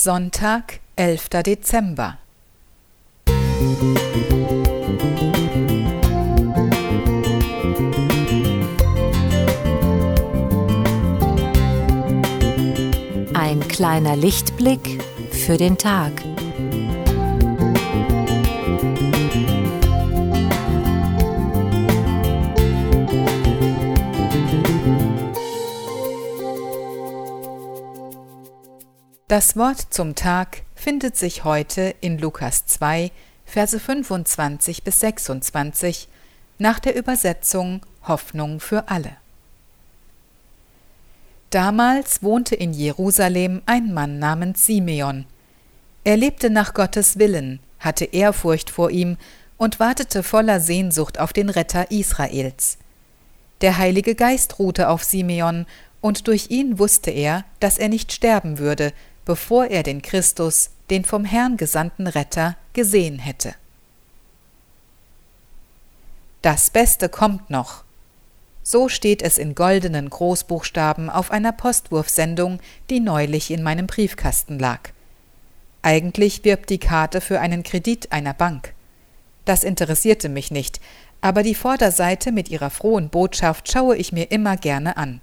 Sonntag, 11. Dezember. Ein kleiner Lichtblick für den Tag. Das Wort zum Tag findet sich heute in Lukas 2, Verse 25 bis 26 nach der Übersetzung Hoffnung für alle. Damals wohnte in Jerusalem ein Mann namens Simeon. Er lebte nach Gottes Willen, hatte Ehrfurcht vor ihm und wartete voller Sehnsucht auf den Retter Israels. Der Heilige Geist ruhte auf Simeon, und durch ihn wusste er, dass er nicht sterben würde, bevor er den Christus, den vom Herrn gesandten Retter, gesehen hätte. Das Beste kommt noch. So steht es in goldenen Großbuchstaben auf einer Postwurfsendung, die neulich in meinem Briefkasten lag. Eigentlich wirbt die Karte für einen Kredit einer Bank. Das interessierte mich nicht, aber die Vorderseite mit ihrer frohen Botschaft schaue ich mir immer gerne an.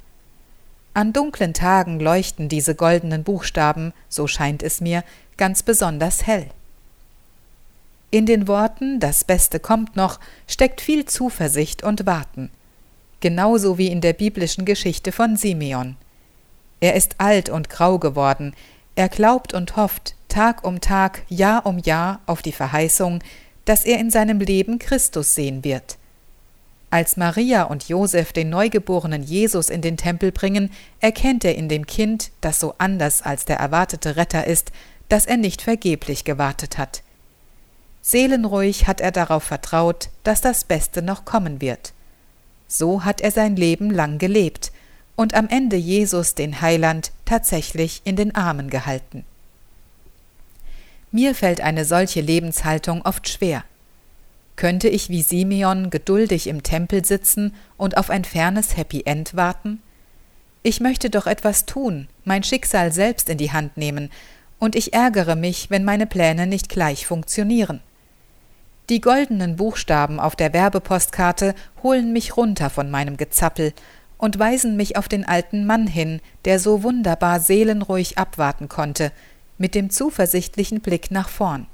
An dunklen Tagen leuchten diese goldenen Buchstaben, so scheint es mir, ganz besonders hell. In den Worten Das Beste kommt noch steckt viel Zuversicht und Warten, genauso wie in der biblischen Geschichte von Simeon. Er ist alt und grau geworden, er glaubt und hofft Tag um Tag, Jahr um Jahr auf die Verheißung, dass er in seinem Leben Christus sehen wird. Als Maria und Josef den neugeborenen Jesus in den Tempel bringen, erkennt er in dem Kind, das so anders als der erwartete Retter ist, dass er nicht vergeblich gewartet hat. Seelenruhig hat er darauf vertraut, dass das Beste noch kommen wird. So hat er sein Leben lang gelebt und am Ende Jesus, den Heiland, tatsächlich in den Armen gehalten. Mir fällt eine solche Lebenshaltung oft schwer. Könnte ich wie Simeon geduldig im Tempel sitzen und auf ein fernes Happy End warten? Ich möchte doch etwas tun, mein Schicksal selbst in die Hand nehmen, und ich ärgere mich, wenn meine Pläne nicht gleich funktionieren. Die goldenen Buchstaben auf der Werbepostkarte holen mich runter von meinem Gezappel und weisen mich auf den alten Mann hin, der so wunderbar seelenruhig abwarten konnte, mit dem zuversichtlichen Blick nach vorn.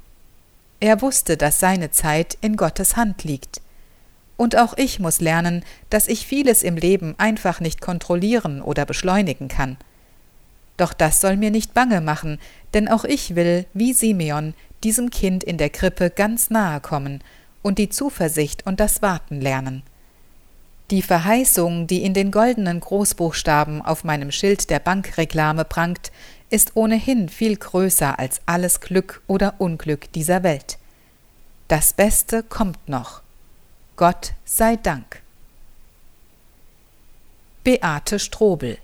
Er wusste, dass seine Zeit in Gottes Hand liegt. Und auch ich muss lernen, dass ich vieles im Leben einfach nicht kontrollieren oder beschleunigen kann. Doch das soll mir nicht bange machen, denn auch ich will, wie Simeon, diesem Kind in der Krippe ganz nahe kommen und die Zuversicht und das Warten lernen. Die Verheißung, die in den goldenen Großbuchstaben auf meinem Schild der Bankreklame prangt, ist ohnehin viel größer als alles Glück oder Unglück dieser Welt. Das Beste kommt noch. Gott sei Dank. Beate Strobel